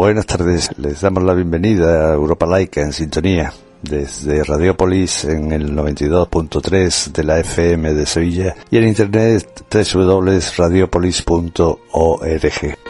Buenas tardes. Les damos la bienvenida a Europa Laica en sintonía desde Radiopolis en el 92.3 de la FM de Sevilla y en internet www.radiopolis.org.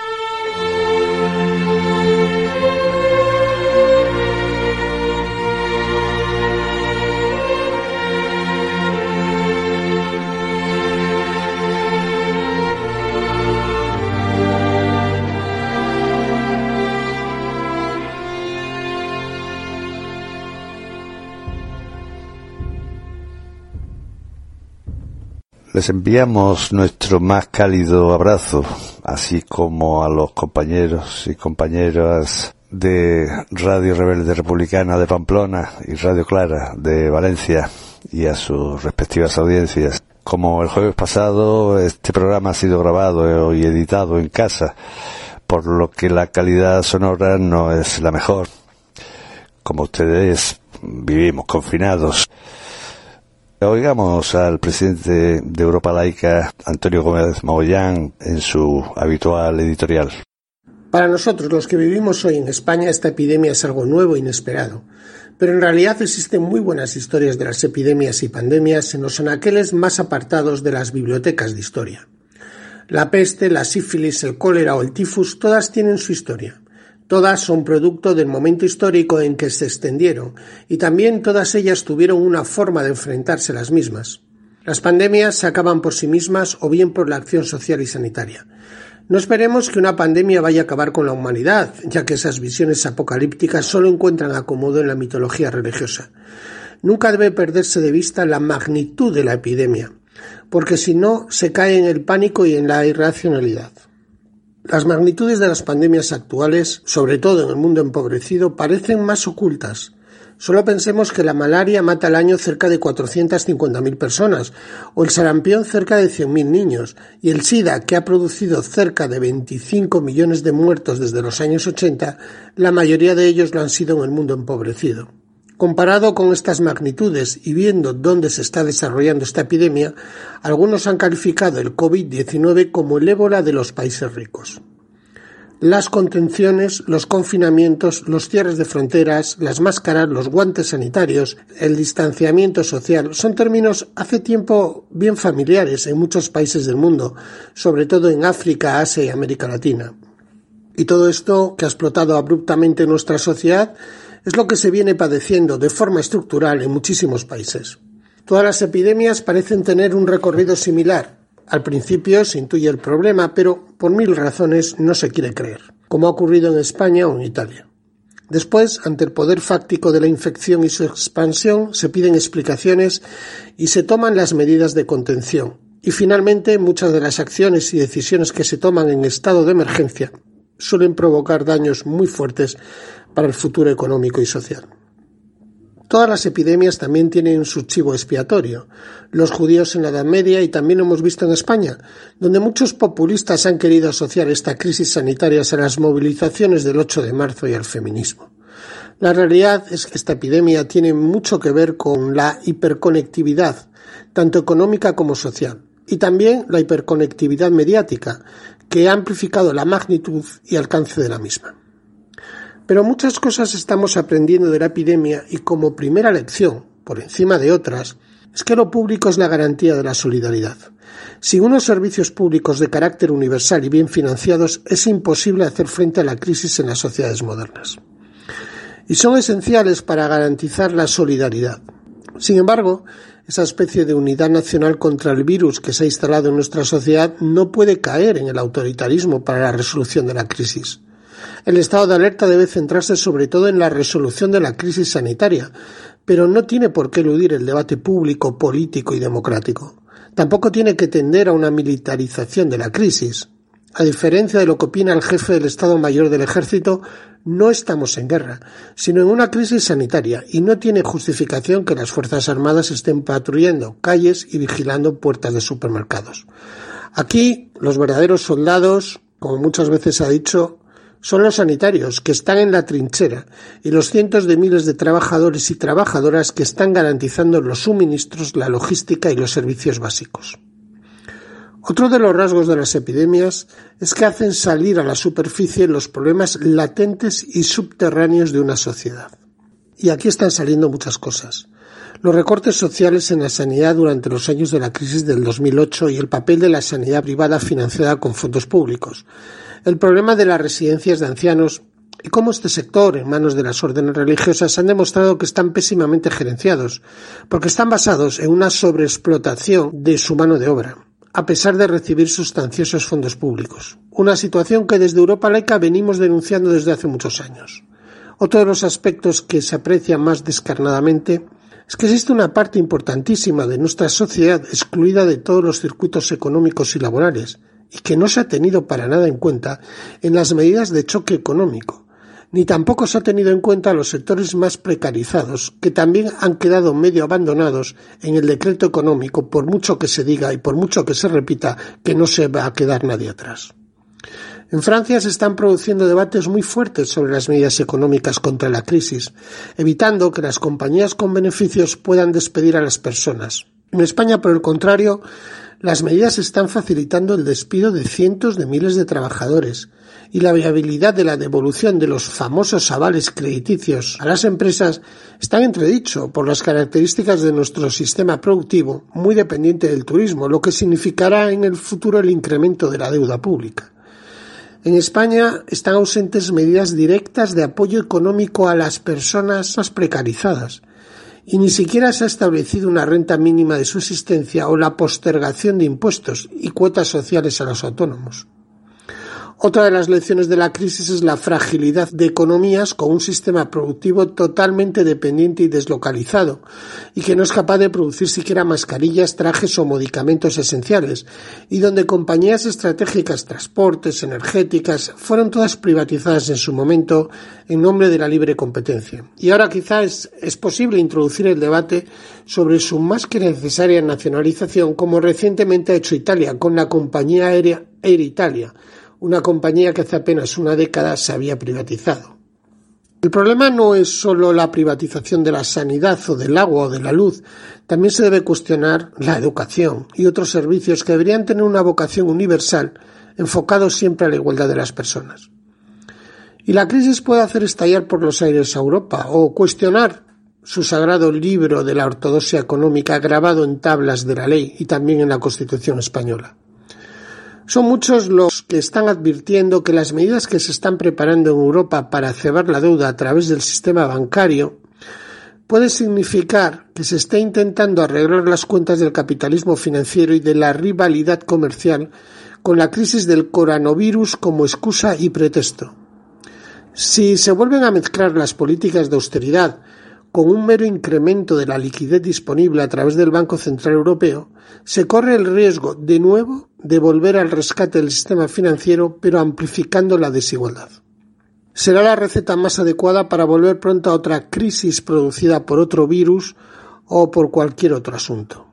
Les enviamos nuestro más cálido abrazo, así como a los compañeros y compañeras de Radio Rebelde Republicana de Pamplona y Radio Clara de Valencia y a sus respectivas audiencias. Como el jueves pasado, este programa ha sido grabado y editado en casa, por lo que la calidad sonora no es la mejor. Como ustedes vivimos confinados, Oigamos al presidente de Europa Laica, Antonio Gómez Mogollán, en su habitual editorial. Para nosotros, los que vivimos hoy en España, esta epidemia es algo nuevo e inesperado. Pero en realidad existen muy buenas historias de las epidemias y pandemias en los anaqueles más apartados de las bibliotecas de historia. La peste, la sífilis, el cólera o el tifus, todas tienen su historia. Todas son producto del momento histórico en que se extendieron, y también todas ellas tuvieron una forma de enfrentarse las mismas. Las pandemias se acaban por sí mismas o bien por la acción social y sanitaria. No esperemos que una pandemia vaya a acabar con la humanidad, ya que esas visiones apocalípticas solo encuentran acomodo en la mitología religiosa. Nunca debe perderse de vista la magnitud de la epidemia, porque si no se cae en el pánico y en la irracionalidad. Las magnitudes de las pandemias actuales, sobre todo en el mundo empobrecido, parecen más ocultas. Solo pensemos que la malaria mata al año cerca de 450.000 personas, o el sarampión cerca de 100.000 niños, y el SIDA, que ha producido cerca de 25 millones de muertos desde los años 80, la mayoría de ellos lo han sido en el mundo empobrecido. Comparado con estas magnitudes y viendo dónde se está desarrollando esta epidemia, algunos han calificado el COVID-19 como el ébola de los países ricos. Las contenciones, los confinamientos, los cierres de fronteras, las máscaras, los guantes sanitarios, el distanciamiento social son términos hace tiempo bien familiares en muchos países del mundo, sobre todo en África, Asia y América Latina. Y todo esto que ha explotado abruptamente en nuestra sociedad es lo que se viene padeciendo de forma estructural en muchísimos países. Todas las epidemias parecen tener un recorrido similar. Al principio se intuye el problema, pero por mil razones no se quiere creer, como ha ocurrido en España o en Italia. Después, ante el poder fáctico de la infección y su expansión, se piden explicaciones y se toman las medidas de contención. Y finalmente, muchas de las acciones y decisiones que se toman en estado de emergencia suelen provocar daños muy fuertes para el futuro económico y social. Todas las epidemias también tienen su chivo expiatorio. Los judíos en la Edad Media y también lo hemos visto en España, donde muchos populistas han querido asociar esta crisis sanitaria a las movilizaciones del 8 de marzo y al feminismo. La realidad es que esta epidemia tiene mucho que ver con la hiperconectividad, tanto económica como social, y también la hiperconectividad mediática, que ha amplificado la magnitud y alcance de la misma. Pero muchas cosas estamos aprendiendo de la epidemia y como primera lección, por encima de otras, es que lo público es la garantía de la solidaridad. Sin unos servicios públicos de carácter universal y bien financiados es imposible hacer frente a la crisis en las sociedades modernas. Y son esenciales para garantizar la solidaridad. Sin embargo, esa especie de unidad nacional contra el virus que se ha instalado en nuestra sociedad no puede caer en el autoritarismo para la resolución de la crisis. El estado de alerta debe centrarse sobre todo en la resolución de la crisis sanitaria, pero no tiene por qué eludir el debate público, político y democrático. Tampoco tiene que tender a una militarización de la crisis. A diferencia de lo que opina el jefe del Estado Mayor del Ejército, no estamos en guerra, sino en una crisis sanitaria y no tiene justificación que las Fuerzas Armadas estén patrullando calles y vigilando puertas de supermercados. Aquí los verdaderos soldados, como muchas veces ha dicho, son los sanitarios que están en la trinchera y los cientos de miles de trabajadores y trabajadoras que están garantizando los suministros, la logística y los servicios básicos. Otro de los rasgos de las epidemias es que hacen salir a la superficie los problemas latentes y subterráneos de una sociedad. Y aquí están saliendo muchas cosas. Los recortes sociales en la sanidad durante los años de la crisis del 2008 y el papel de la sanidad privada financiada con fondos públicos, el problema de las residencias de ancianos y cómo este sector, en manos de las órdenes religiosas, han demostrado que están pésimamente gerenciados, porque están basados en una sobreexplotación de su mano de obra, a pesar de recibir sustanciosos fondos públicos. Una situación que desde Europa laica venimos denunciando desde hace muchos años. Otro de los aspectos que se aprecia más descarnadamente es que existe una parte importantísima de nuestra sociedad excluida de todos los circuitos económicos y laborales, y que no se ha tenido para nada en cuenta en las medidas de choque económico, ni tampoco se ha tenido en cuenta los sectores más precarizados, que también han quedado medio abandonados en el decreto económico, por mucho que se diga y por mucho que se repita que no se va a quedar nadie atrás. En Francia se están produciendo debates muy fuertes sobre las medidas económicas contra la crisis, evitando que las compañías con beneficios puedan despedir a las personas. En España, por el contrario, las medidas están facilitando el despido de cientos de miles de trabajadores y la viabilidad de la devolución de los famosos avales crediticios a las empresas está en entredicho por las características de nuestro sistema productivo muy dependiente del turismo, lo que significará en el futuro el incremento de la deuda pública. En España están ausentes medidas directas de apoyo económico a las personas más precarizadas, y ni siquiera se ha establecido una renta mínima de subsistencia o la postergación de impuestos y cuotas sociales a los autónomos. Otra de las lecciones de la crisis es la fragilidad de economías con un sistema productivo totalmente dependiente y deslocalizado, y que no es capaz de producir siquiera mascarillas, trajes o medicamentos esenciales, y donde compañías estratégicas, transportes, energéticas, fueron todas privatizadas en su momento en nombre de la libre competencia. Y ahora quizás es, posible introducir el debate sobre su más que necesaria nacionalización, como recientemente ha hecho Italia con la compañía aérea Air Italia, una compañía que hace apenas una década se había privatizado. El problema no es solo la privatización de la sanidad o del agua o de la luz, también se debe cuestionar la educación y otros servicios que deberían tener una vocación universal enfocados siempre a la igualdad de las personas. Y la crisis puede hacer estallar por los aires a Europa o cuestionar su sagrado libro de la ortodoxia económica grabado en tablas de la ley y también en la Constitución española. Son muchos los que están advirtiendo que las medidas que se están preparando en Europa para cebar la deuda a través del sistema bancario puede significar que se está intentando arreglar las cuentas del capitalismo financiero y de la rivalidad comercial con la crisis del coronavirus como excusa y pretexto. Si se vuelven a mezclar las políticas de austeridad con un mero incremento de la liquidez disponible a través del Banco Central Europeo, se corre el riesgo, de nuevo, de volver al rescate del sistema financiero, pero amplificando la desigualdad. Será la receta más adecuada para volver pronto a otra crisis producida por otro virus o por cualquier otro asunto.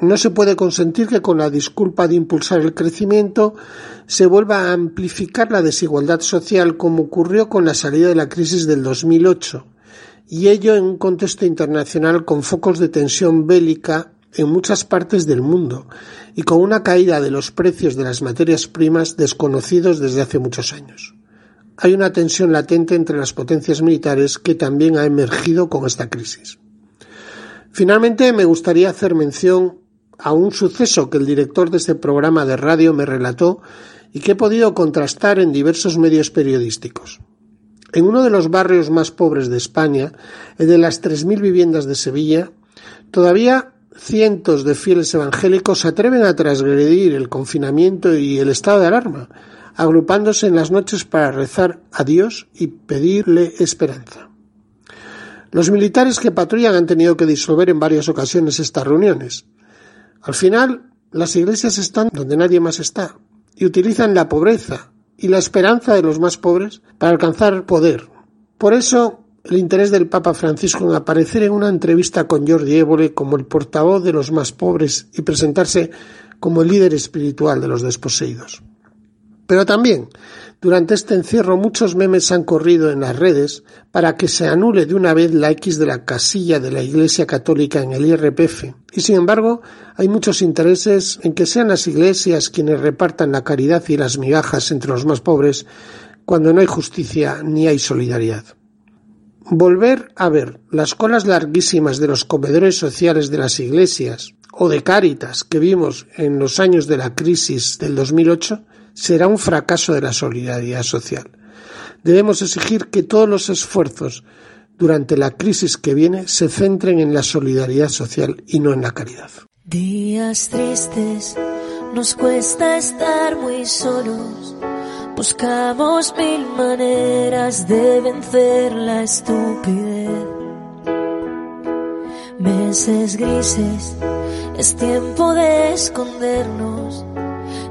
No se puede consentir que con la disculpa de impulsar el crecimiento se vuelva a amplificar la desigualdad social como ocurrió con la salida de la crisis del 2008, y ello en un contexto internacional con focos de tensión bélica en muchas partes del mundo y con una caída de los precios de las materias primas desconocidos desde hace muchos años. Hay una tensión latente entre las potencias militares que también ha emergido con esta crisis. Finalmente, me gustaría hacer mención a un suceso que el director de este programa de radio me relató y que he podido contrastar en diversos medios periodísticos. En uno de los barrios más pobres de España, de las 3.000 viviendas de Sevilla, todavía cientos de fieles evangélicos se atreven a transgredir el confinamiento y el estado de alarma, agrupándose en las noches para rezar a Dios y pedirle esperanza. Los militares que patrullan han tenido que disolver en varias ocasiones estas reuniones. Al final, las iglesias están donde nadie más está y utilizan la pobreza y la esperanza de los más pobres para alcanzar poder. Por eso, el interés del Papa Francisco en aparecer en una entrevista con Jordi Évole como el portavoz de los más pobres y presentarse como el líder espiritual de los desposeídos. Pero también, durante este encierro muchos memes han corrido en las redes para que se anule de una vez la X de la casilla de la Iglesia Católica en el IRPF. Y sin embargo, hay muchos intereses en que sean las iglesias quienes repartan la caridad y las migajas entre los más pobres cuando no hay justicia ni hay solidaridad. Volver a ver las colas larguísimas de los comedores sociales de las iglesias o de Cáritas que vimos en los años de la crisis del 2008 será un fracaso de la solidaridad social. Debemos exigir que todos los esfuerzos durante la crisis que viene se centren en la solidaridad social y no en la caridad. Días tristes, nos cuesta estar muy solos Buscamos mil maneras de vencer la estupidez. Meses grises, es tiempo de escondernos.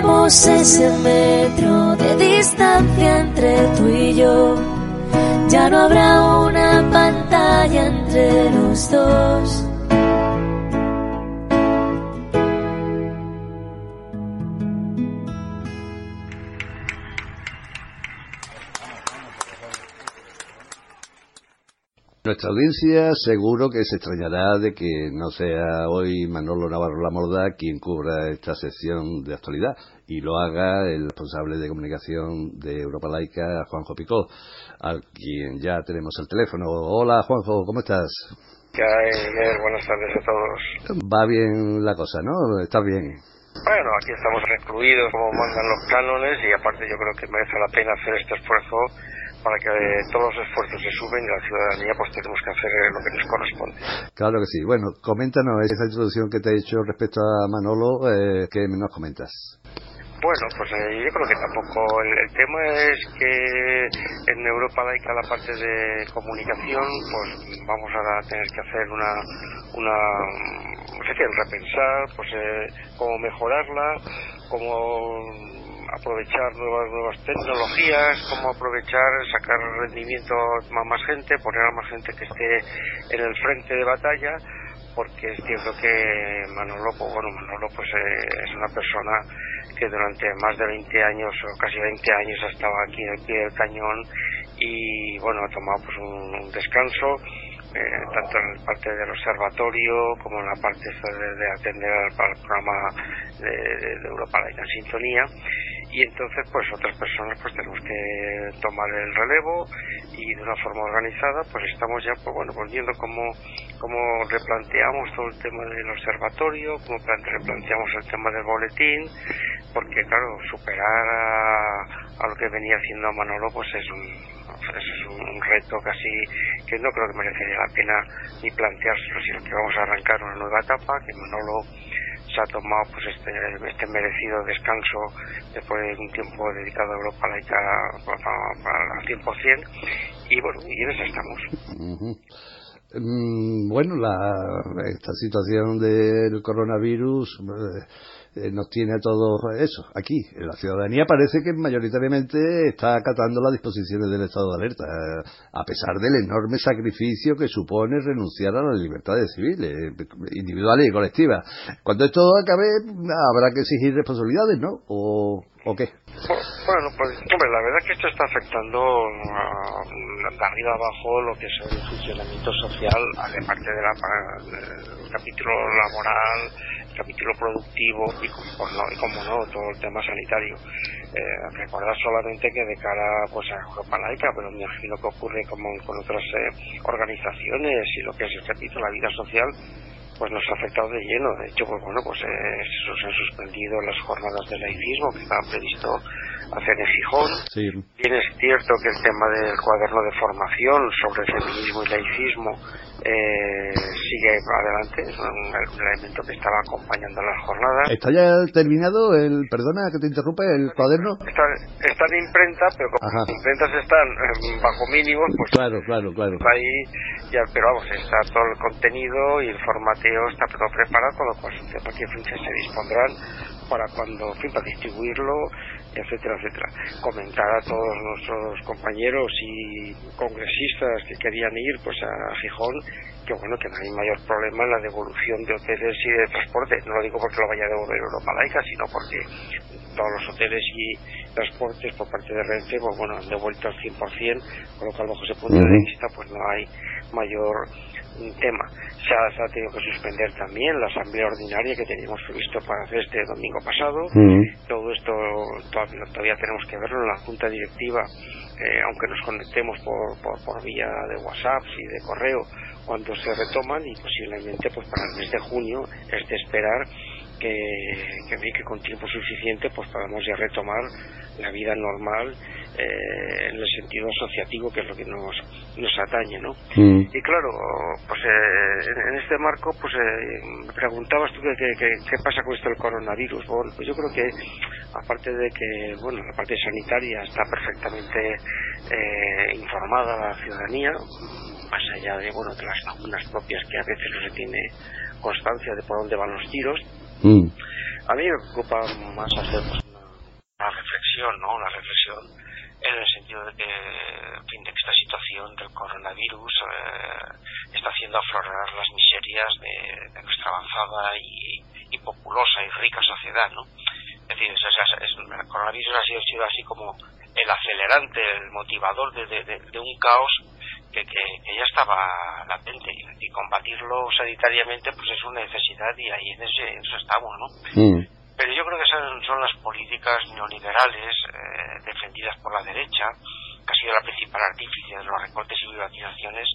Romperemos ese metro de distancia entre tú y yo. Ya no habrá una pantalla entre los dos. Nuestra audiencia seguro que se extrañará de que no sea hoy Manolo Navarro Lamorda quien cubra esta sección de actualidad y lo haga el responsable de comunicación de Europa Laica, Juanjo Picó, al quien ya tenemos el teléfono. Hola Juanjo, ¿cómo estás? ¿Qué hay, Buenas tardes a todos. Va bien la cosa, ¿no? ¿Estás bien? Bueno, aquí estamos recluidos como mandan los cánones y aparte yo creo que merece la pena hacer este esfuerzo para que todos los esfuerzos se suben y la ciudadanía pues tenemos que hacer lo que nos corresponde. Claro que sí. Bueno, coméntanos esa introducción que te he hecho respecto a Manolo, eh, ¿qué nos comentas? Bueno, pues eh, yo creo que tampoco. El, tema es que en Europa laica la parte de comunicación, pues vamos a tener que hacer una, una no sé qué, repensar, pues eh, cómo mejorarla, cómo aprovechar nuevas nuevas tecnologías, cómo aprovechar, sacar rendimiento a más gente, poner a más gente que esté en el frente de batalla, porque es cierto que Manolo, pues, bueno, Manolo pues eh, es una persona que durante más de 20 años o casi 20 años ha estado aquí al pie del cañón y bueno, ha tomado pues un descanso eh, tanto en la parte del observatorio como en la parte de, atender al, programa de, de, Europa Laica en Sintonía y entonces pues otras personas pues tenemos que tomar el relevo y de una forma organizada pues estamos ya pues bueno pues viendo cómo, cómo replanteamos todo el tema del observatorio cómo replanteamos el tema del boletín porque claro superar a, a lo que venía haciendo Manolo pues es un es un reto casi que no creo que merecería la pena ni planteárselo, sino que vamos a arrancar una nueva etapa, que Manolo ha tomado pues este, este merecido descanso después de un tiempo dedicado a Europa laica al 100% y bueno, y en eso estamos. Mm, bueno, la, esta situación del coronavirus eh, nos tiene a todos eso, aquí. La ciudadanía parece que mayoritariamente está acatando las disposiciones del estado de alerta, eh, a pesar del enorme sacrificio que supone renunciar a las libertades civiles, individuales y colectivas. Cuando esto acabe, habrá que exigir responsabilidades, ¿no? ¿O, o qué? Bueno, pues la verdad es que esto está afectando de arriba abajo lo que es el funcionamiento social, aparte de del capítulo laboral, capítulo productivo y como no, y como no todo el tema sanitario. Eh, recordar solamente que de cara pues a Europa laica, pero me imagino que ocurre como con otras eh, organizaciones y lo que es, repito, la vida social, pues nos ha afectado de lleno. De hecho, pues bueno, pues eh, se han suspendido las jornadas de laicismo que estaban previsto hacer en Gijón. Bien es cierto que el tema del cuaderno de formación sobre feminismo y laicismo eh, sigue adelante, es un, elemento que estaba acompañando las jornadas. ¿Está ya terminado el, perdona que te interrumpa, el cuaderno? Está, está en imprenta, pero como las imprentas están eh, bajo mínimos, pues claro, claro, claro. ahí, ya, pero vamos, está todo el contenido y el formateo está todo preparado, con lo cual que se dispondrán para cuando, en fin, para distribuirlo etcétera, etcétera. Comentar a todos nuestros compañeros y congresistas que querían ir pues a Gijón que bueno que no hay mayor problema en la devolución de hoteles y de transporte. No lo digo porque lo vaya a devolver Europa Laica, sino porque todos los hoteles y transportes por parte de Renfe pues bueno han devuelto al 100%, con lo cual bajo ese punto de vista pues no hay mayor tema. Se ha, se ha, tenido que suspender también la asamblea ordinaria que teníamos previsto para hacer este domingo pasado. Todo esto todavía, todavía, tenemos que verlo en la junta directiva, eh, aunque nos conectemos por, por, por, vía de WhatsApp y de correo cuando se retoman y posiblemente pues para el mes de junio es de esperar que, que, que con tiempo suficiente pues podamos ya retomar la vida normal eh, en el sentido asociativo que es lo que nos, nos atañe ¿no? Mm. y claro pues eh, en, este marco pues eh, me preguntabas tú qué qué pasa con esto del coronavirus bueno pues yo creo que aparte de que bueno la parte sanitaria está perfectamente eh, informada la ciudadanía más allá de bueno de las vacunas propias que a veces no se tiene constancia de por dónde van los tiros mm. a mí me preocupa más hacer pues, una reflexión, ¿no? Una reflexión en el sentido de que, en fin, de que esta situación del coronavirus eh, está haciendo aflorar las miserias de, nuestra avanzada y, populosa y rica sociedad, ¿no? Es decir, el coronavirus ha sido, sido así como el acelerante, el motivador de, de, un caos que, ya estaba latente y, combatirlo sanitariamente pues es una necesidad y ahí en, eso estamos, ¿no? Mm. Pero yo creo que son, son las políticas neoliberales eh, defendidas por la derecha, que ha sido la principal artífice de los recortes y privatizaciones,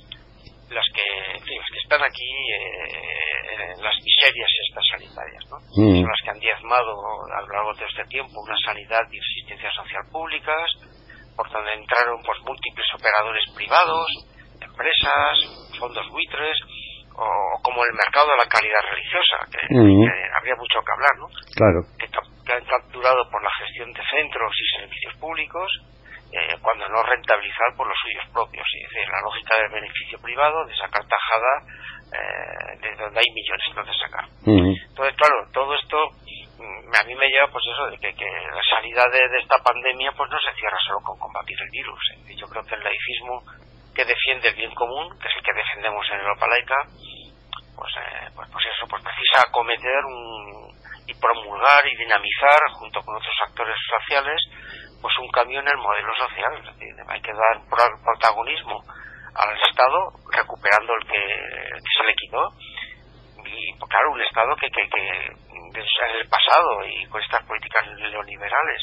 las que, que están aquí eh, en las miserias estas sanitarias, ¿no? Mm. Son las que han diezmado a lo largo de este tiempo una sanidad y asistencia social públicas, por donde entraron pues múltiples operadores privados, empresas, fondos buitres, o como el mercado de la calidad religiosa, que, habría mucho que hablar, ¿no? Claro. Que, han capturado por la gestión de centros y servicios públicos, eh, cuando no rentabilizar por los suyos propios. Es decir, la lógica del beneficio privado, de sacar tajada eh, de donde hay millones de sacar. Entonces, claro, todo esto a mí me lleva pues eso de que, la salida de, esta pandemia pues no se cierra solo con combatir el virus. Yo creo que el laicismo que defiende el bien común, que es el que defendemos en Europa laica, pues, eh, pues, pues, eso, pues precisa acometer y promulgar y dinamizar junto con otros actores sociales pues un cambio en el modelo social. hay que dar protagonismo al Estado recuperando el que, se le quitó y pues, claro un Estado que, que, que en el pasado y con estas políticas neoliberales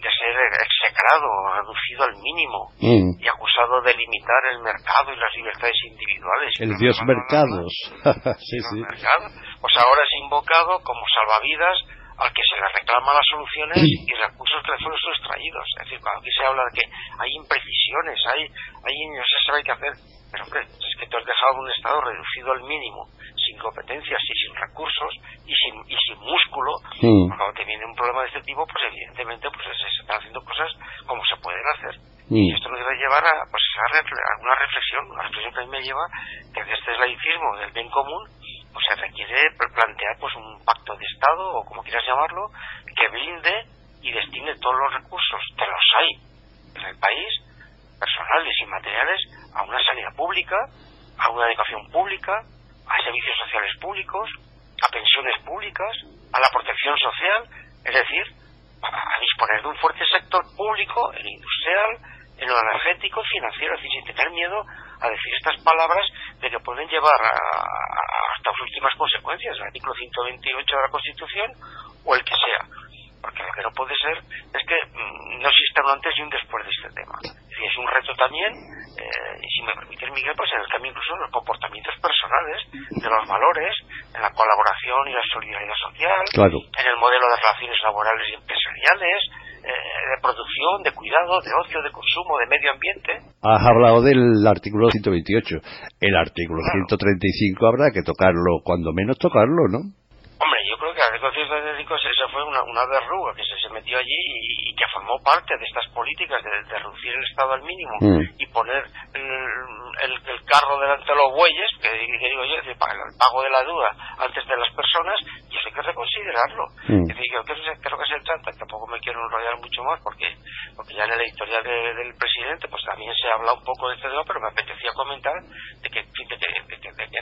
de ser execrado, reducido al mínimo mm. y acusado de limitar el mercado y las libertades individuales. El dios mercados. sí, sí. pues ahora es invocado como salvavidas al que se le reclama las soluciones y recursos que le fueron sustraídos. Es decir, cuando aquí se habla de que hay imprecisiones, hay, hay no se sabe qué hacer, pero hombre, es que tú has dejado un Estado reducido al mínimo sin competencias y sin recursos y sin, y sin músculo, cuando te viene un problema de este tipo, pues evidentemente pues se, están haciendo cosas como se pueden hacer. Y esto nos debe llevar a, pues, a, una reflexión, una reflexión que a mí me lleva que este laicismo del bien común pues se requiere plantear pues un pacto de Estado o como quieras llamarlo que blinde y destine todos los recursos que los hay en el país personales y materiales a una sanidad pública a una educación pública a servicios sociales públicos, a pensiones públicas, a la protección social, es decir, a disponer de un fuerte sector público, el industrial, en lo energético, financiero, es sin tener miedo a decir estas palabras de que pueden llevar hasta las últimas consecuencias, el artículo 128 de la Constitución o el que sea. Porque lo que no puede ser es que mm, no exista un antes y un después de este tema. Es es un reto también, eh, y si me permite Miguel, pues en el cambio incluso de los comportamientos personales, de los valores, en la colaboración y la solidaridad social, en el modelo de relaciones laborales y empresariales, eh, de producción, de cuidado, de ocio, de consumo, de medio ambiente. Has hablado del artículo 128. El artículo 135 habrá que tocarlo, cuando menos tocarlo, ¿no? Yo creo que el artículo 135 esa fue una, una verruga que se, se metió allí y, que formó parte de estas políticas de, reducir el Estado al mínimo mm. y poner el, el, carro delante de los bueyes, que, digo yo, decir, para el pago de la duda antes de las personas, y eso hay que reconsiderarlo. Mm. Es decir, que, creo que se trata, tampoco me quiero enrollar mucho más porque, porque ya en la editorial del presidente pues también se habla un poco de este tema, pero me apetecía comentar de que,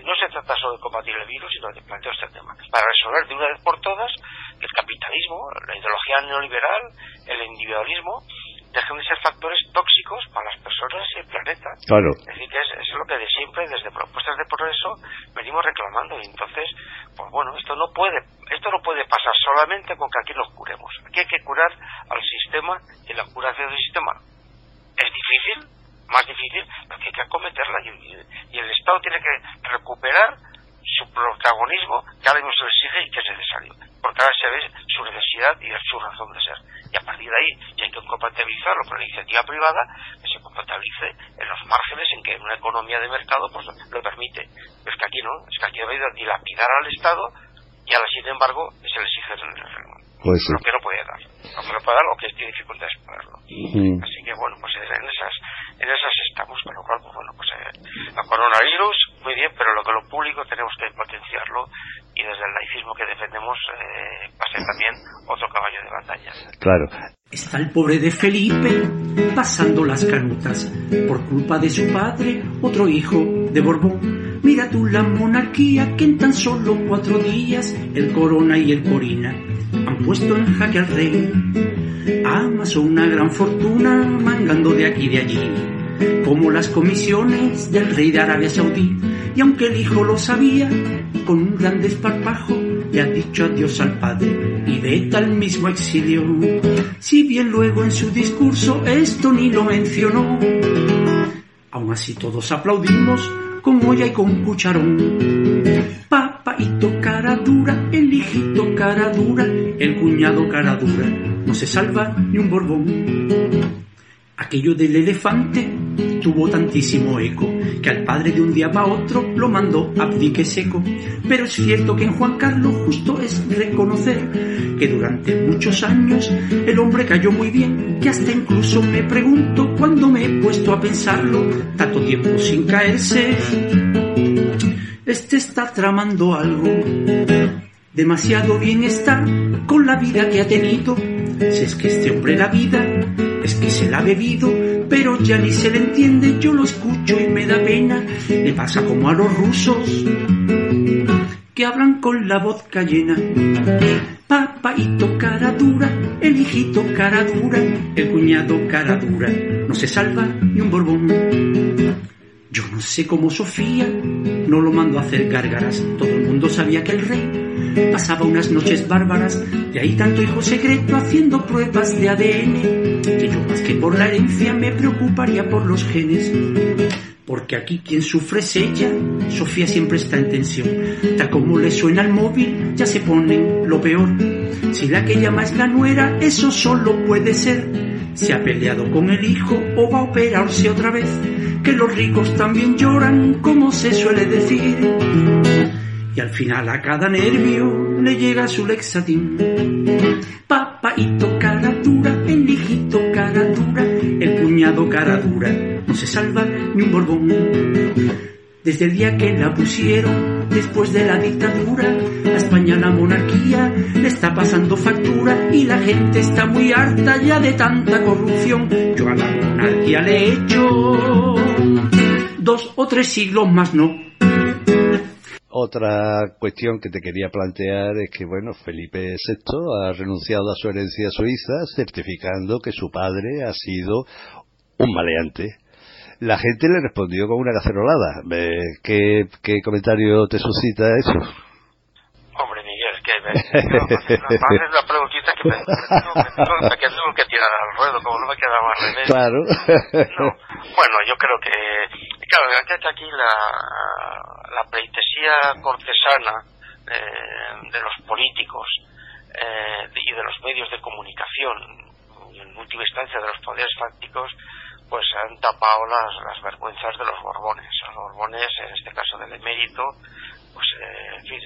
no se trata solo de combatir el virus, sino de plantear este tema. Para resolver de una vez por todas que el capitalismo, la ideología neoliberal, el individualismo, dejen de ser factores tóxicos para las personas y el planeta. Claro. Es decir, que es, lo que de siempre, desde propuestas de progreso, venimos reclamando. Y entonces, pues bueno, esto no puede, esto no puede pasar solamente con que aquí nos curemos. Aquí hay que curar al sistema y la curación del sistema es difícil, más difícil, pero hay que acometerla y, y el Estado tiene que recuperar su protagonismo que ahora mismo se le exige y que es necesario. Porque ahora se ve su necesidad y su razón de ser. Y a partir de ahí, hay que compatibilizarlo con la iniciativa privada, que se compatibilice en los márgenes en que una economía de mercado pues lo permite. Pero es que aquí no, es que aquí debe dilapidar al Estado y ahora, sin embargo, se le exige pues lo que no puede dar. Lo que no puede dar o que tiene dificultades para darlo. Así que bueno, pues en esas, en esas estamos, con lo cual, pues bueno, pues eh, el coronavirus, muy bien, pero público tenemos que potenciarlo y desde el laicismo que defendemos eh, pase también otro caballo de batalla. Claro. Está el pobre de Felipe pasando las canutas por culpa de su padre, otro hijo de Borbón. Mira tú la monarquía que en tan solo cuatro días el corona y el corina han puesto en jaque al rey. Amasó una gran fortuna mangando de aquí y de allí. como las comisiones del rey de Arabia Saudí. Y aunque el hijo lo sabía, con un gran desparpajo le ha dicho adiós al padre y vete al mismo exilio. Si bien luego en su discurso esto ni lo mencionó, aún así todos aplaudimos con olla y con cucharón. Papaito cara dura, el hijito cara dura, el cuñado cara dura, no se salva ni un borbón. Aquello del elefante tuvo tantísimo eco que al padre de un día para otro lo mandó a pique seco. Pero es cierto que en Juan Carlos justo es reconocer que durante muchos años el hombre cayó muy bien, que hasta incluso me pregunto cuando me he puesto a pensarlo, tanto tiempo sin caerse, este está tramando algo. Demasiado bien está con la vida que ha tenido. Si es que este hombre la vida es que se la ha bebido, pero ya ni se le entiende, yo lo escucho y me da pena. Le pasa como a los rusos que hablan con la voz llena. Papaito cara dura, el hijito cara dura, el cuñado cara dura, no se salva ni un borbón. Yo no sé cómo Sofía no lo mandó a hacer gárgaras. Todo el mundo sabía que el rey pasaba unas noches bárbaras. De ahí tanto hijo secreto haciendo pruebas de ADN. Que yo más que por la herencia me preocuparía por los genes. Porque aquí quien sufre es ella. Sofía siempre está en tensión. Tal como le suena el móvil, ya se pone lo peor. Si la que llama es la nuera, eso solo puede ser. Se ha peleado con el hijo o va a operarse otra vez que los ricos también lloran, como se suele decir. Y al final a cada nervio le llega su lexatín. Papaito cara dura, el hijito cara dura, el cuñado cara dura, no se salva ni un borbón. Desde el día que la pusieron, después de la dictadura, a España la monarquía le está pasando factura y la gente está muy harta ya de tanta corrupción. Yo a la monarquía le he hecho dos o tres siglos más no. Otra cuestión que te quería plantear es que, bueno, Felipe VI ha renunciado a su herencia suiza certificando que su padre ha sido un maleante la gente le respondió con una cacerolada. ¿Qué, qué comentario te suscita eso? Hombre, Miguel, es que me, no, la preguntita que me, me tengo que tirar al ruedo, como no me queda más remedio. Claro. No. Bueno, yo creo que, claro, está aquí la, pleitesía cortesana eh, de los políticos eh, y de los medios de comunicación, en última instancia de los poderes fácticos, pues han tapado las, vergüenzas de los Borbones. Los Borbones, en este caso del emérito, pues eh, en fin,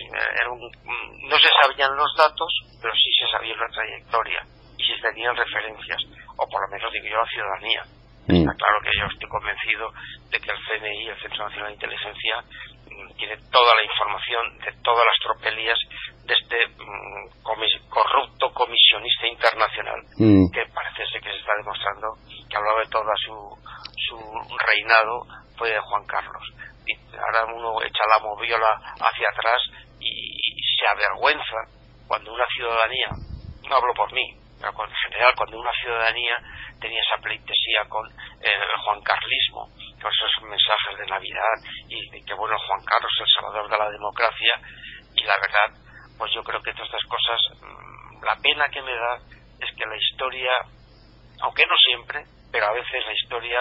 no se sabían los datos, pero sí se sabía la trayectoria y se tenían referencias, o por lo menos digo yo la ciudadanía. Mm. Está claro que yo estoy convencido de que el CNI, el Centro Nacional de Inteligencia, mm, tiene toda la información de todas las tropelías de este mm, corrupto comisionista internacional, que parece ser que se está demostrando que a lo largo de toda su, su reinado fue de Juan Carlos. Y ahora uno echa la moviola hacia atrás y, se avergüenza cuando una ciudadanía, no hablo por mí, en general cuando una ciudadanía tenía esa pleitesía con el Juan Carlismo, con esos mensajes de Navidad y de que bueno Juan Carlos el salvador de la democracia y la verdad pues yo creo que todas estas cosas mm, la pena que me da es que la historia aunque no siempre pero a veces la historia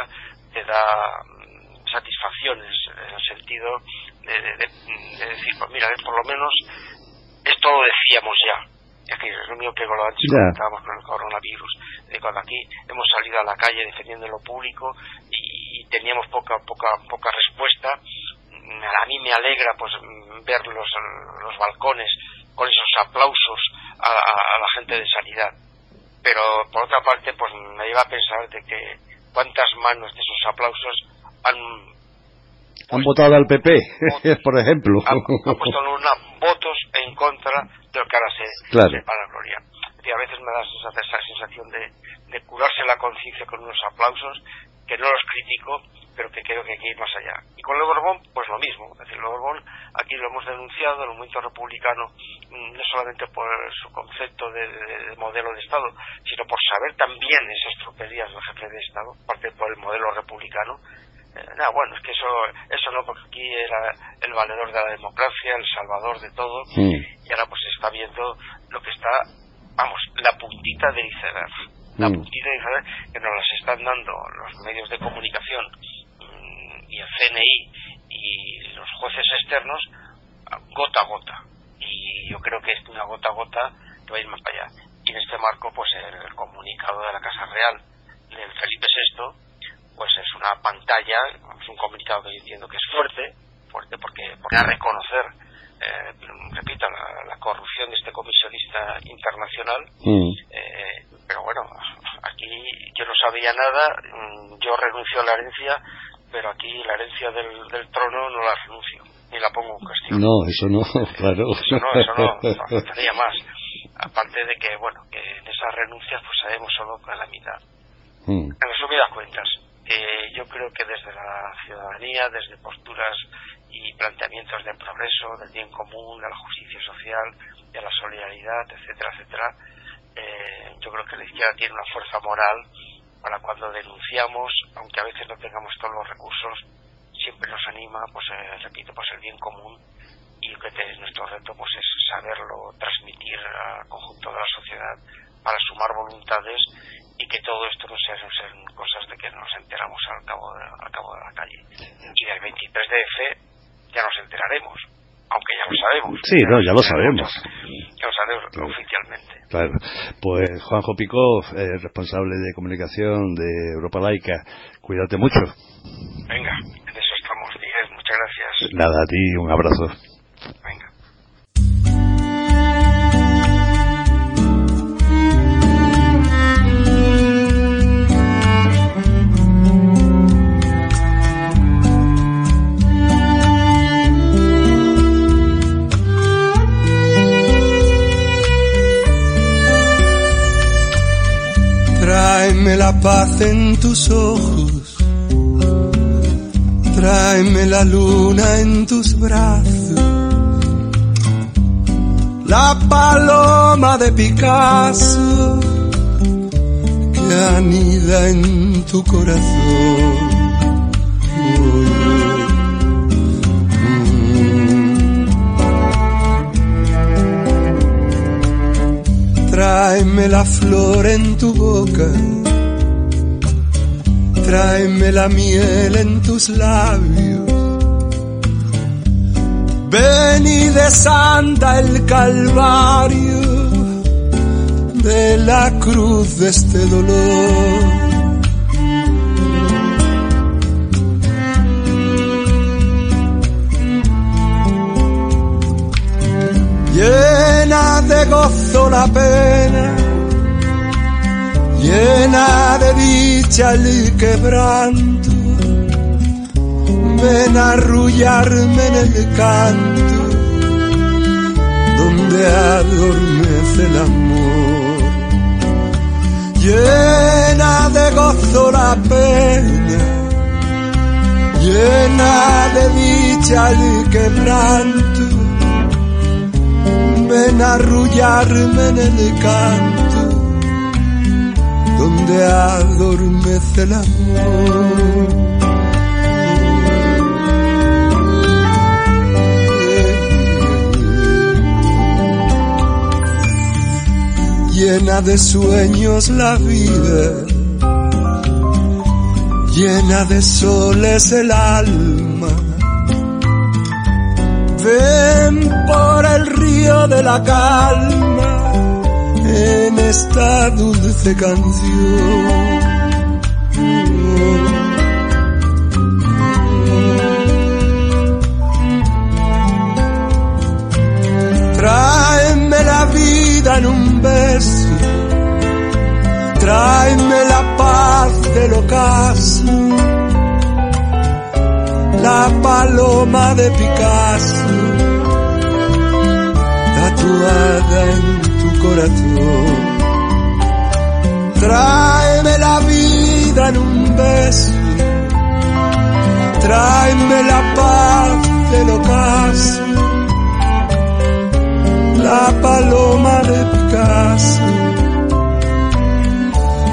te da mm, satisfacciones en el sentido de, decir, pues mira, por lo menos esto lo decíamos ya. Es que es lo mío que lo antes comentábamos con el coronavirus. De cuando aquí hemos salido a la calle defendiendo lo público y, teníamos poca, poca, poca respuesta, a mí me alegra pues ver los, los balcones con esos aplausos a la gente de sanidad. Pero por otra parte pues me lleva a pensar de que cuántas manos de esos aplausos han han votado al PP por ejemplo. han, puesto una, votos en contra de lo que ahora se, claro. para Gloria y a veces me da esa, esa sensación de, de curarse la conciencia con unos aplausos que no los critico pero que creo que hay que ir más allá y con el Borbón pues lo mismo es decir el Borbón aquí lo hemos denunciado, el movimiento republicano, mm, no solamente por su concepto de, modelo de Estado, sino por saber también esas tropelías del jefe de Estado, parte por el modelo republicano. Nada, bueno, es que eso, eso no, porque aquí era el valedor de la democracia, el salvador de todo, y ahora pues está viendo lo que está, vamos, la puntita de iceberg, la puntita de iceberg que nos las están dando los medios de comunicación mm, y el CNI y los jueces externos gota a gota. Y yo creo que es una gota a gota que va a ir más allá. Y en este marco, pues el, comunicado de la Casa Real del Felipe VI, pues es una pantalla, es un comunicado que yo entiendo que es fuerte, fuerte porque, porque a reconocer, eh, repito, la, corrupción de este comisionista internacional. Mm. Eh, pero bueno, aquí yo no sabía nada, mm, yo renuncio a la herencia pero aquí la herencia del, del trono no la renuncio, ni la pongo en cuestión. No, eso no, claro. Eso no, eso no, faltaría más. Aparte de que, bueno, que en esas renuncias pues sabemos solo con la mitad. Mm. En resumidas cuentas, eh, yo creo que desde la ciudadanía, desde posturas y planteamientos de progreso, del bien común, de la justicia social, de la solidaridad, etcétera, etcétera, eh, yo creo que la izquierda tiene una fuerza moral para cuando denunciamos, aunque a veces no tengamos todos los recursos, siempre nos anima, pues eh, repito, pues el bien común y que nuestro reto pues es saberlo transmitir al conjunto de la sociedad para sumar voluntades y que todo esto no sean, cosas al cabo de, al cabo de la calle. Y del 23 de F ya nos enteraremos, aunque ya lo sabemos. Sí, no, ya lo sabemos. Ya lo sabemos oficialmente. Claro. Pues Juanjo Picó, eh, responsable de comunicación de Europa Laica, cuídate mucho. Venga, en eso estamos, Miguel. Muchas gracias. Nada, a ti, un abrazo. Tráeme la paz en tus ojos, tráeme la luna en tus brazos, la paloma de Picasso que anida en tu corazón. Tráeme la flor en tu boca, tráeme la miel en tus labios. Ven y desanda el calvario de la cruz de este dolor. Llena de gozo la pena, llena de dicha el quebranto, ven a arrullarme en el canto, donde adormece el amor. Llena de gozo la pena, llena de dicha el quebranto, ven a arrullarme en el canto donde adormece el amor. Llena de sueños la vida, llena de soles el alma Ven por el río de la calma en esta dulce canción. Tráeme la vida en un beso, tráeme la paz del ocaso la paloma de Picasso, tatuada en tu corazón. Tráeme la vida en un beso, tráeme la paz del ocaso, la paloma de Picasso,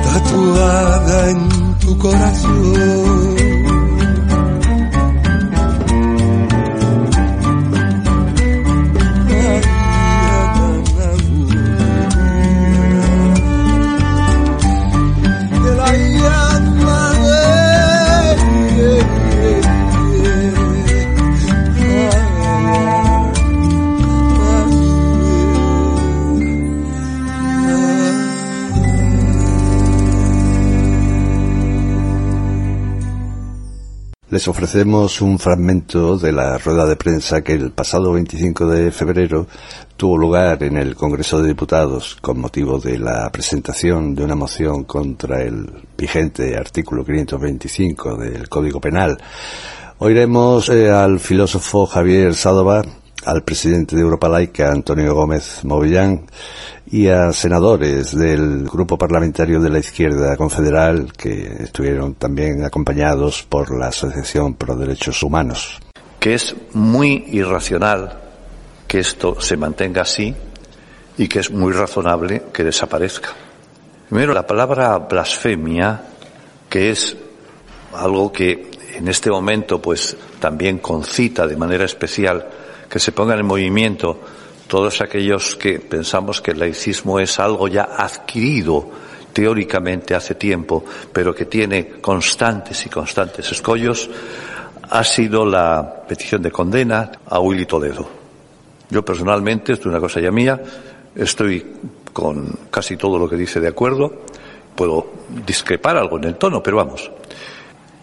tatuada en tu corazón. Les ofrecemos un fragmento de la rueda de prensa que el pasado 25 de febrero tuvo lugar en el Congreso de Diputados con motivo de la presentación de una moción contra el vigente artículo 525 del Código Penal. Oiremos eh, al filósofo Javier Sádova, al presidente de Europa Laica, Antonio Gómez Movillán, y a senadores del grupo parlamentario de la izquierda confederal que estuvieron también acompañados por la Asociación Pro Derechos Humanos. Que es muy irracional que esto se mantenga así y que es muy razonable que desaparezca. Primero, la palabra blasfemia, que es algo que en este momento pues también concita de manera especial que se pongan en movimiento todos aquellos que pensamos que el laicismo es algo ya adquirido teóricamente hace tiempo, pero que tiene constantes y constantes escollos, ha sido la petición de condena a Willy Toledo. Yo personalmente, esto es una cosa ya mía, estoy con casi todo lo que dice de acuerdo, puedo discrepar algo en el tono, pero vamos,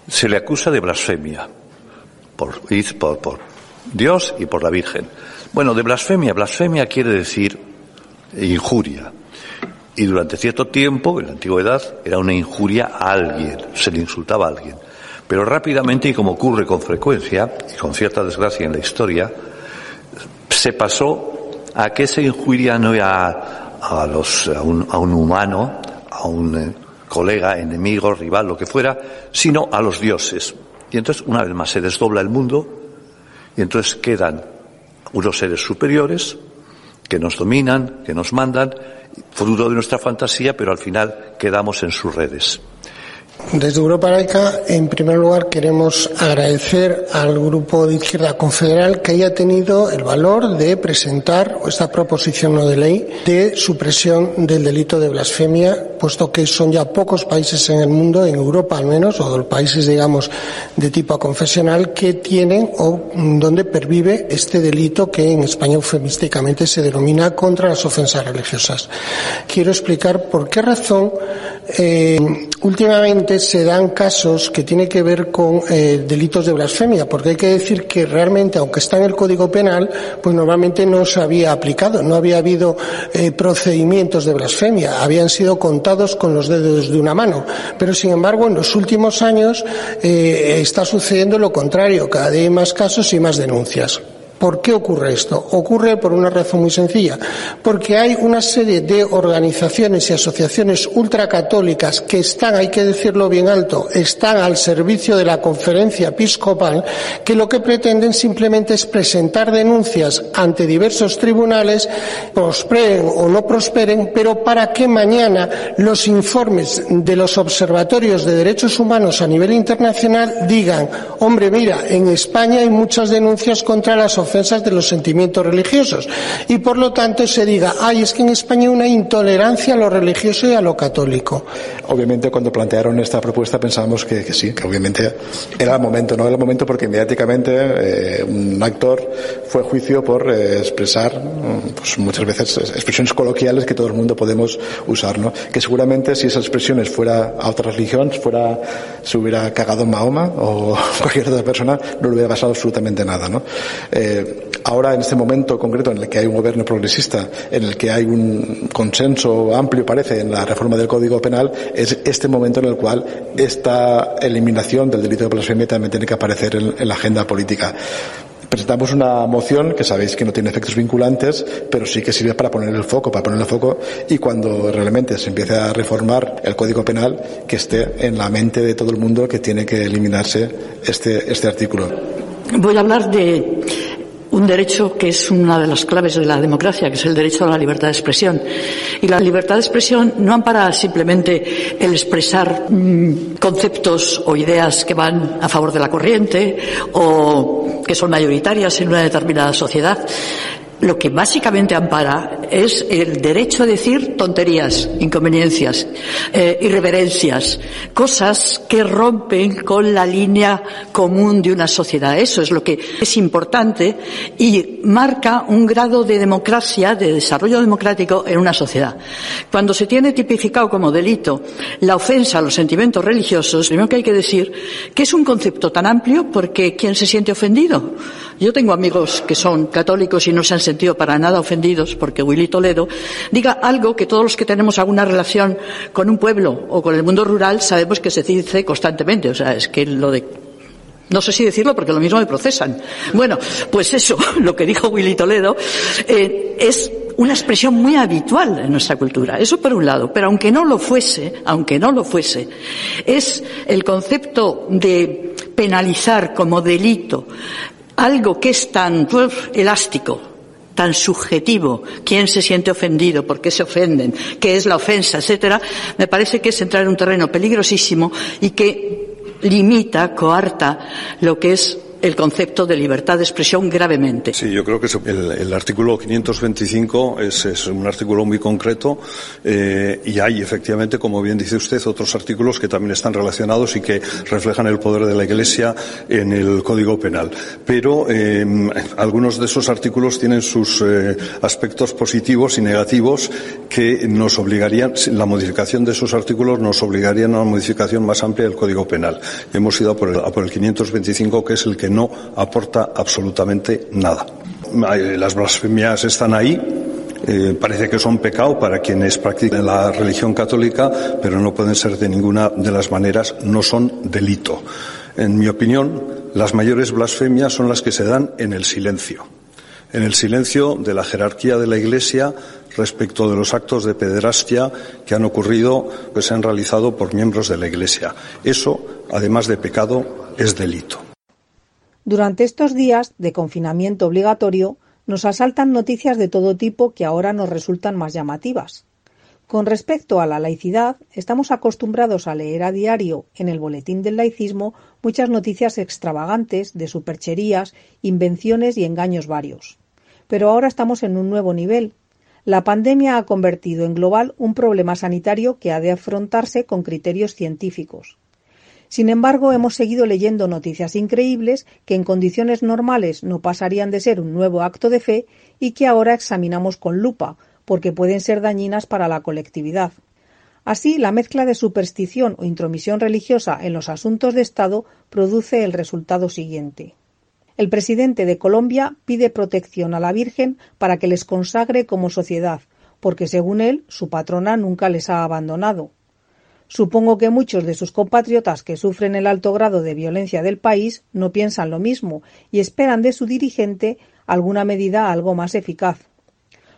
se le acusa de blasfemia por, por, por Dios y por la Virgen. Bueno, de blasfemia, blasfemia quiere decir injuria. Y durante cierto tiempo, en la antigüedad, era una injuria a alguien, se le insultaba a alguien. Pero rápidamente, y como ocurre con frecuencia, y con cierta desgracia en la historia, se pasó a que esa injuria no era a, los, un, a un humano, a un eh, colega, enemigo, rival, lo que fuera, sino a los dioses. Y entonces, una vez más, se desdobla el mundo y entonces quedan unos seres superiores que nos dominan, que nos mandan, fruto de nuestra fantasía, pero al final quedamos en sus redes. Desde Europa Laica, en primer lugar, queremos agradecer al Grupo de Izquierda Confederal que haya tenido el valor de presentar esta proposición no de ley de supresión del delito de blasfemia, puesto que son ya pocos países en el mundo, en Europa al menos, o países, digamos, de tipo confesional, que tienen o donde pervive este delito que en España eufemísticamente se denomina contra las ofensas religiosas. Quiero explicar por qué razón eh, últimamente se dan casos que tienen que ver con eh, delitos de blasfemia, porque hay que decir que realmente, aunque está en el Código Penal, pues normalmente no se había aplicado, no había habido eh, procedimientos de blasfemia, habían sido contados con los dedos de una mano. Pero, sin embargo, en los últimos años eh, está sucediendo lo contrario, cada día hay más casos y más denuncias. ¿Por qué ocurre esto? Ocurre por una razón muy sencilla, porque hay una serie de organizaciones y asociaciones ultracatólicas que están, hay que decirlo bien alto, están al servicio de la conferencia episcopal, que lo que pretenden simplemente es presentar denuncias ante diversos tribunales, prosperen o no prosperen, pero para que mañana los informes de los observatorios de derechos humanos a nivel internacional digan, hombre, mira, en España hay muchas denuncias contra las ofensas de los sentimientos religiosos y por lo tanto se diga, ay, es que en España hay una intolerancia a lo religioso y a lo católico. Obviamente cuando plantearon esta propuesta pensábamos que, sí, que obviamente era el momento, no era el momento porque mediáticamente eh, un actor fue juicio por eh, expresar pues, muchas veces expresiones coloquiales que todo el mundo podemos usar, ¿no? Que seguramente si esas expresiones fuera a otra religión, fuera, se hubiera cagado Mahoma o cualquier otra persona, no le hubiera pasado absolutamente nada, ¿no? Eh, ahora, en este momento concreto en el que hay un gobierno progresista, en el que hay un consenso amplio, parece, en la reforma del Código Penal, es este momento en el cual esta eliminación del delito de blasfemia también tiene que aparecer en, en la agenda política presentamos una moción que sabéis que no tiene efectos vinculantes, pero sí que sirve para poner el foco, para poner el foco y cuando realmente se empiece a reformar el Código Penal, que esté en la mente de todo el mundo que tiene que eliminarse este, este artículo. Voy a hablar de un derecho que es una de las claves de la democracia, que es el derecho a la libertad de expresión. Y la libertad de expresión no ampara simplemente el expresar mmm, conceptos o ideas que van a favor de la corriente o que son mayoritarias en una determinada sociedad. Lo que básicamente ampara es el derecho a decir tonterías, inconveniencias, eh, irreverencias, cosas que rompen con la línea común de una sociedad. Eso es lo que es importante y marca un grado de democracia, de desarrollo democrático en una sociedad. Cuando se tiene tipificado como delito la ofensa a los sentimientos religiosos, primero que hay que decir que es un concepto tan amplio porque ¿quién se siente ofendido? Yo tengo amigos que son católicos y no se han sentido para nada ofendidos porque Willy Toledo diga algo que todos los que tenemos alguna relación con un pueblo o con el mundo rural sabemos que se dice constantemente. O sea, es que lo de no sé si decirlo porque lo mismo me procesan. Bueno, pues eso, lo que dijo Willy Toledo, eh, es una expresión muy habitual en nuestra cultura. Eso por un lado. Pero aunque no lo fuese, aunque no lo fuese, es el concepto de penalizar como delito algo que es tan elástico, tan subjetivo, quién se siente ofendido, por qué se ofenden, qué es la ofensa, etcétera, me parece que es entrar en un terreno peligrosísimo y que limita, coarta lo que es el concepto de libertad de expresión gravemente. Sí, yo creo que el, artículo 525 es, es, un artículo muy concreto eh, y hay efectivamente, como bien dice usted, otros artículos que también están relacionados y que reflejan el poder de la Iglesia en el Código Penal. Pero eh, algunos de esos artículos tienen sus eh, aspectos positivos y negativos que nos obligarían, la modificación de esos artículos nos obligarían a una modificación más amplia del Código Penal. Hemos ido a por el, a por el 525, que es el que no aporta absolutamente nada. Las blasfemias están ahí, eh, parece que son pecado para quienes practican la religión católica, pero no pueden ser de ninguna de las maneras, no son delito. En mi opinión, las mayores blasfemias son las que se dan en el silencio. En el silencio de la jerarquía de la Iglesia respecto de los actos de pederastia que han ocurrido, que se han realizado por miembros de la Iglesia. Eso, además de pecado, es delito. Durante estos días de confinamiento obligatorio nos asaltan noticias de todo tipo que ahora nos resultan más llamativas. Con respecto a la laicidad, estamos acostumbrados a leer a diario en el boletín del laicismo muchas noticias extravagantes de supercherías, invenciones y engaños varios. Pero ahora estamos en un nuevo nivel. La pandemia ha convertido en global un problema sanitario que ha de afrontarse con criterios científicos. Sin embargo, hemos seguido leyendo noticias increíbles que en condiciones normales no pasarían de ser un nuevo acto de fe y que ahora examinamos con lupa, porque pueden ser dañinas para la colectividad. Así, la mezcla de superstición o intromisión religiosa en los asuntos de Estado produce el resultado siguiente. El presidente de Colombia pide protección a la Virgen para que les consagre como sociedad, porque según él, su patrona nunca les ha abandonado. Supongo que muchos de sus compatriotas que sufren el alto grado de violencia del país no piensan lo mismo y esperan de su dirigente alguna medida algo más eficaz.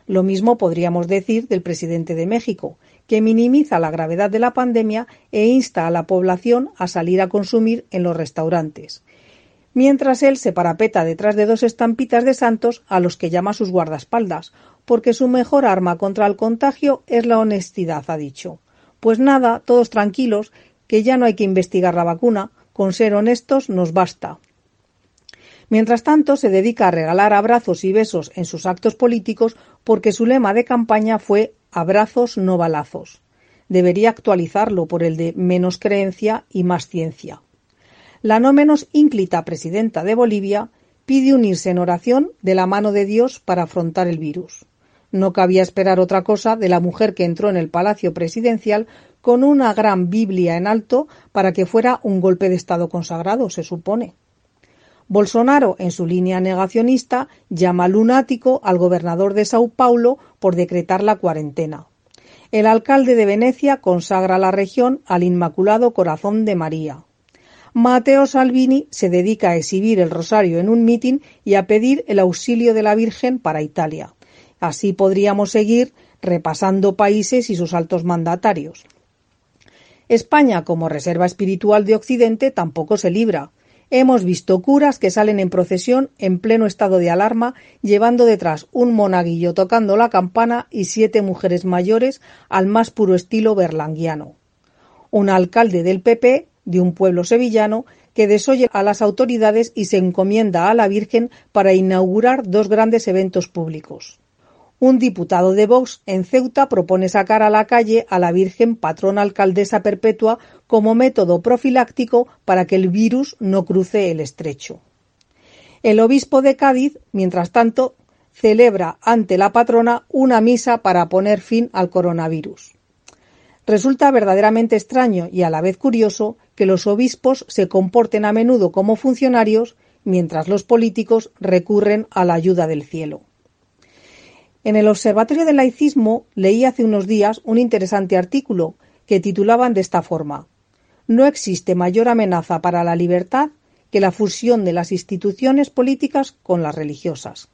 Lo mismo podríamos decir del presidente de México, que minimiza la gravedad de la pandemia e insta a la población a salir a consumir en los restaurantes, mientras él se parapeta detrás de dos estampitas de santos a los que llama sus guardaespaldas, porque su mejor arma contra el contagio es la honestidad, ha dicho. Pues nada, todos tranquilos, que ya no hay que investigar la vacuna, con ser honestos nos basta. Mientras tanto, se dedica a regalar abrazos y besos en sus actos políticos porque su lema de campaña fue abrazos no balazos. Debería actualizarlo por el de menos creencia y más ciencia. La no menos ínclita presidenta de Bolivia pide unirse en oración de la mano de Dios para afrontar el virus. No cabía esperar otra cosa de la mujer que entró en el palacio presidencial con una gran Biblia en alto para que fuera un golpe de Estado consagrado, se supone. Bolsonaro, en su línea negacionista, llama lunático al gobernador de Sao Paulo por decretar la cuarentena. El alcalde de Venecia consagra la región al Inmaculado Corazón de María. Mateo Salvini se dedica a exhibir el rosario en un mitin y a pedir el auxilio de la Virgen para Italia. Así podríamos seguir repasando países y sus altos mandatarios. España, como reserva espiritual de Occidente, tampoco se libra. Hemos visto curas que salen en procesión en pleno estado de alarma, llevando detrás un monaguillo tocando la campana y siete mujeres mayores al más puro estilo berlanguiano. Un alcalde del PP, de un pueblo sevillano, que desoye a las autoridades y se encomienda a la Virgen para inaugurar dos grandes eventos públicos. Un diputado de Vox en Ceuta propone sacar a la calle a la Virgen patrona alcaldesa perpetua como método profiláctico para que el virus no cruce el estrecho. El obispo de Cádiz, mientras tanto, celebra ante la patrona una misa para poner fin al coronavirus. Resulta verdaderamente extraño y a la vez curioso que los obispos se comporten a menudo como funcionarios mientras los políticos recurren a la ayuda del cielo. En el Observatorio del Laicismo leí hace unos días un interesante artículo que titulaban de esta forma No existe mayor amenaza para la libertad que la fusión de las instituciones políticas con las religiosas.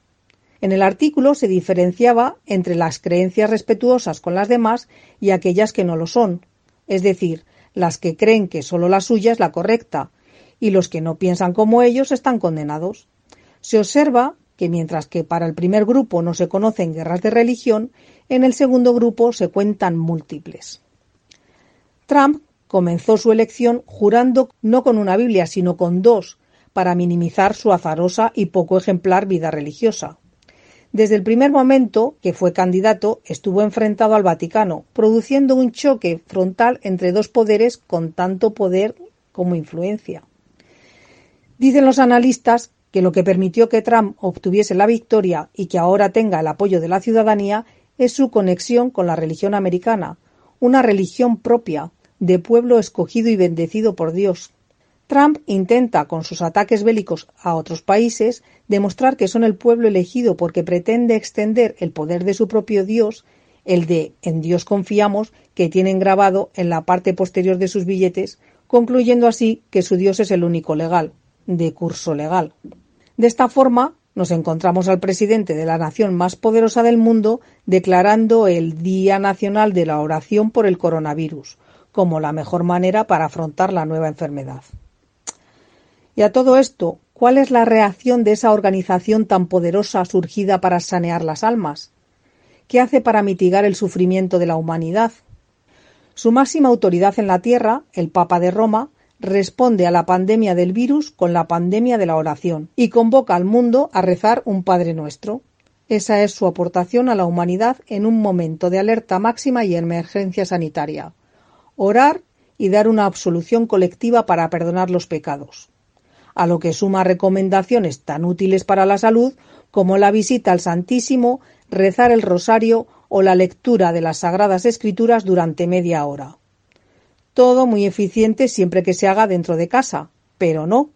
En el artículo se diferenciaba entre las creencias respetuosas con las demás y aquellas que no lo son, es decir, las que creen que sólo la suya es la correcta, y los que no piensan como ellos están condenados. Se observa que mientras que para el primer grupo no se conocen guerras de religión, en el segundo grupo se cuentan múltiples. Trump comenzó su elección jurando no con una Biblia, sino con dos, para minimizar su azarosa y poco ejemplar vida religiosa. Desde el primer momento que fue candidato, estuvo enfrentado al Vaticano, produciendo un choque frontal entre dos poderes con tanto poder como influencia. Dicen los analistas que lo que permitió que Trump obtuviese la victoria y que ahora tenga el apoyo de la ciudadanía es su conexión con la religión americana, una religión propia, de pueblo escogido y bendecido por Dios. Trump intenta, con sus ataques bélicos a otros países, demostrar que son el pueblo elegido porque pretende extender el poder de su propio Dios, el de en Dios confiamos, que tienen grabado en la parte posterior de sus billetes, concluyendo así que su Dios es el único legal, de curso legal. De esta forma, nos encontramos al presidente de la nación más poderosa del mundo declarando el Día Nacional de la Oración por el Coronavirus como la mejor manera para afrontar la nueva enfermedad. Y a todo esto, ¿cuál es la reacción de esa organización tan poderosa surgida para sanear las almas? ¿Qué hace para mitigar el sufrimiento de la humanidad? Su máxima autoridad en la Tierra, el Papa de Roma, responde a la pandemia del virus con la pandemia de la oración y convoca al mundo a rezar un Padre Nuestro. Esa es su aportación a la humanidad en un momento de alerta máxima y emergencia sanitaria. Orar y dar una absolución colectiva para perdonar los pecados. A lo que suma recomendaciones tan útiles para la salud como la visita al Santísimo, rezar el rosario o la lectura de las Sagradas Escrituras durante media hora. Todo muy eficiente siempre que se haga dentro de casa, pero no.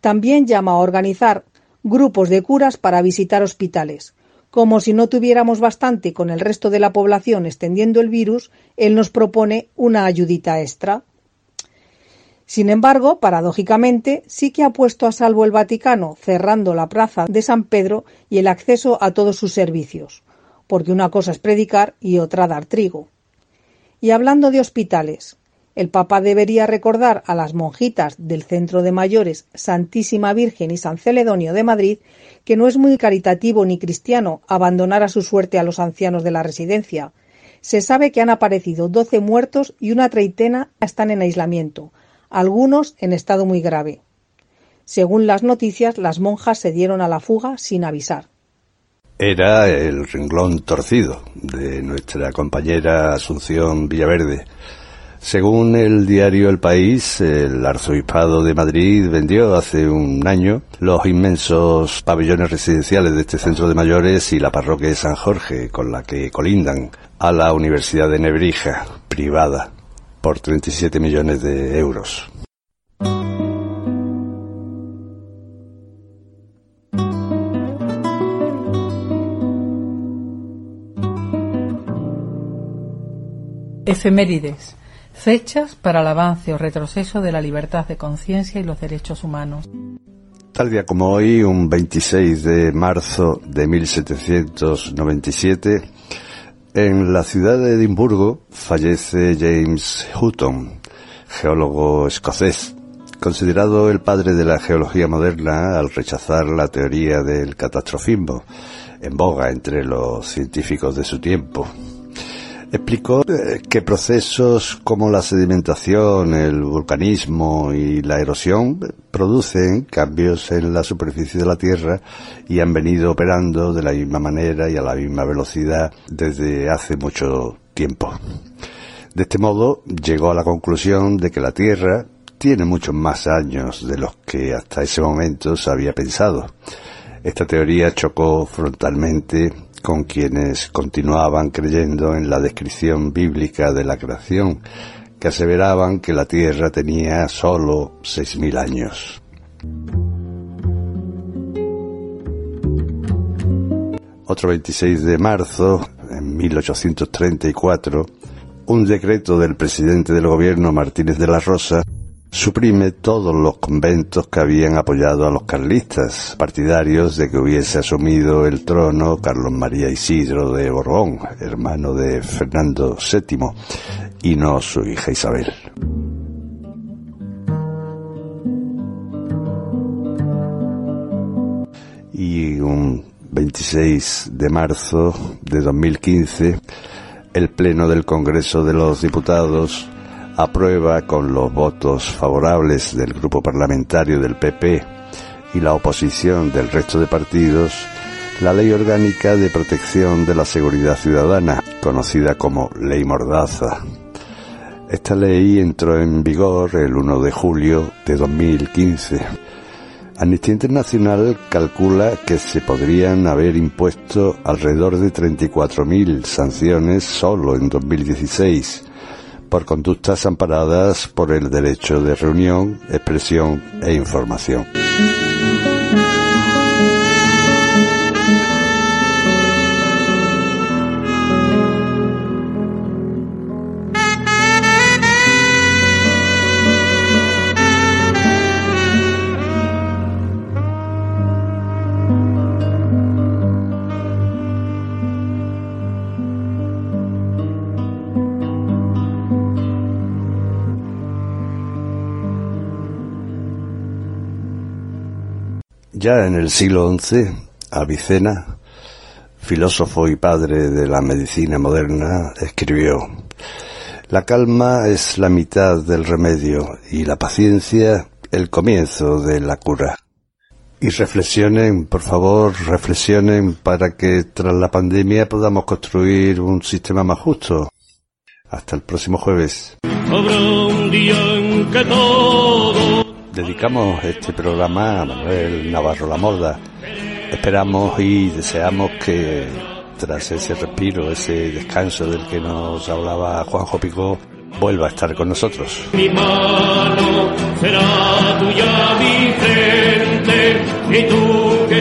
También llama a organizar grupos de curas para visitar hospitales. Como si no tuviéramos bastante con el resto de la población extendiendo el virus, él nos propone una ayudita extra. Sin embargo, paradójicamente, sí que ha puesto a salvo el Vaticano, cerrando la plaza de San Pedro y el acceso a todos sus servicios, porque una cosa es predicar y otra dar trigo. Y hablando de hospitales, el Papa debería recordar a las monjitas del Centro de Mayores Santísima Virgen y San Celedonio de Madrid que no es muy caritativo ni cristiano abandonar a su suerte a los ancianos de la residencia. Se sabe que han aparecido doce muertos y una treintena están en aislamiento, algunos en estado muy grave. Según las noticias, las monjas se dieron a la fuga sin avisar. Era el renglón torcido de nuestra compañera Asunción Villaverde según el diario El País, el Arzobispado de Madrid vendió hace un año los inmensos pabellones residenciales de este centro de mayores y la parroquia de San Jorge, con la que colindan, a la Universidad de Nebrija, privada, por 37 millones de euros. Efemérides Fechas para el avance o retroceso de la libertad de conciencia y los derechos humanos. Tal día como hoy, un 26 de marzo de 1797, en la ciudad de Edimburgo fallece James Hutton, geólogo escocés, considerado el padre de la geología moderna al rechazar la teoría del catastrofismo, en boga entre los científicos de su tiempo. Explicó eh, que procesos como la sedimentación, el vulcanismo y la erosión producen cambios en la superficie de la Tierra y han venido operando de la misma manera y a la misma velocidad desde hace mucho tiempo. De este modo llegó a la conclusión de que la Tierra tiene muchos más años de los que hasta ese momento se había pensado. Esta teoría chocó frontalmente con quienes continuaban creyendo en la descripción bíblica de la creación, que aseveraban que la Tierra tenía seis mil años. Otro 26 de marzo, en 1834, un decreto del presidente del gobierno Martínez de la Rosa suprime todos los conventos que habían apoyado a los carlistas, partidarios de que hubiese asumido el trono Carlos María Isidro de Borbón, hermano de Fernando VII, y no su hija Isabel. Y un 26 de marzo de 2015, el Pleno del Congreso de los Diputados aprueba con los votos favorables del grupo parlamentario del PP y la oposición del resto de partidos la Ley Orgánica de Protección de la Seguridad Ciudadana, conocida como Ley Mordaza. Esta ley entró en vigor el 1 de julio de 2015. Amnistía Internacional calcula que se podrían haber impuesto alrededor de 34.000 sanciones solo en 2016 por conductas amparadas por el derecho de reunión, expresión e información. Ya en el siglo XI, Avicena, filósofo y padre de la medicina moderna, escribió, La calma es la mitad del remedio y la paciencia el comienzo de la cura. Y reflexionen, por favor, reflexionen para que tras la pandemia podamos construir un sistema más justo. Hasta el próximo jueves. Dedicamos este programa a Manuel Navarro La Morda. Esperamos y deseamos que tras ese respiro, ese descanso del que nos hablaba Juanjo Picó, vuelva a estar con nosotros. Mi mano será tuya, y tú que